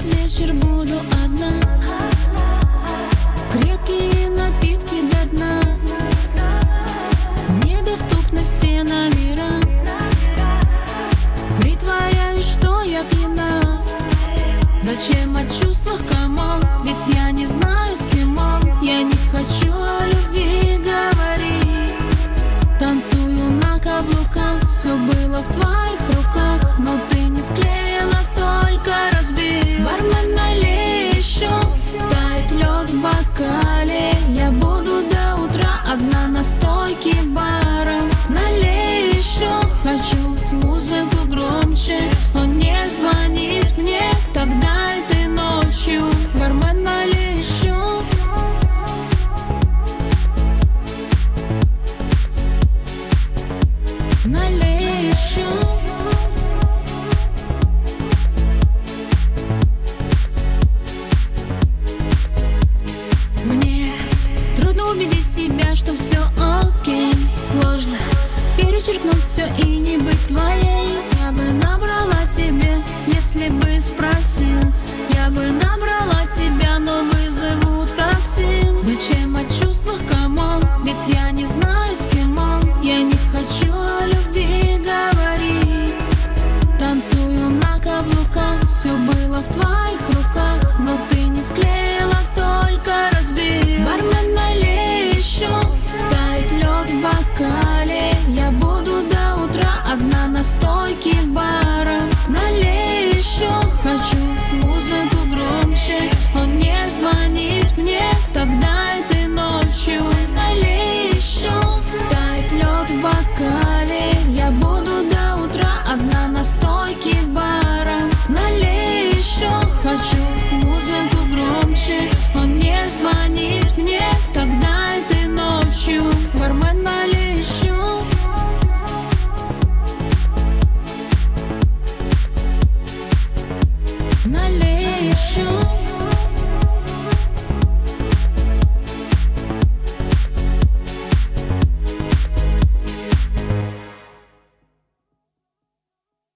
этот вечер буду одна. Крепкие напитки до дна. Недоступны все номера. Притворяюсь, что я пьяна. Зачем о чувствах, come on? Ведь я не знаю, с кем он. Я не хочу о любви говорить. Танцую на каблуках. Все было в твоих руках, но ты не склеил убедить себя, что все окей Сложно. Перечеркнуть все и не быть твоей. Я бы набрала тебе, если бы спросил. Я бы набрала на стойке бара. Налей еще, хочу музыку громче. Он не звонит мне, тогда этой ночью. Налей еще, тает лед в бокале. Я буду до утра одна на стойке бара. Налей еще, хочу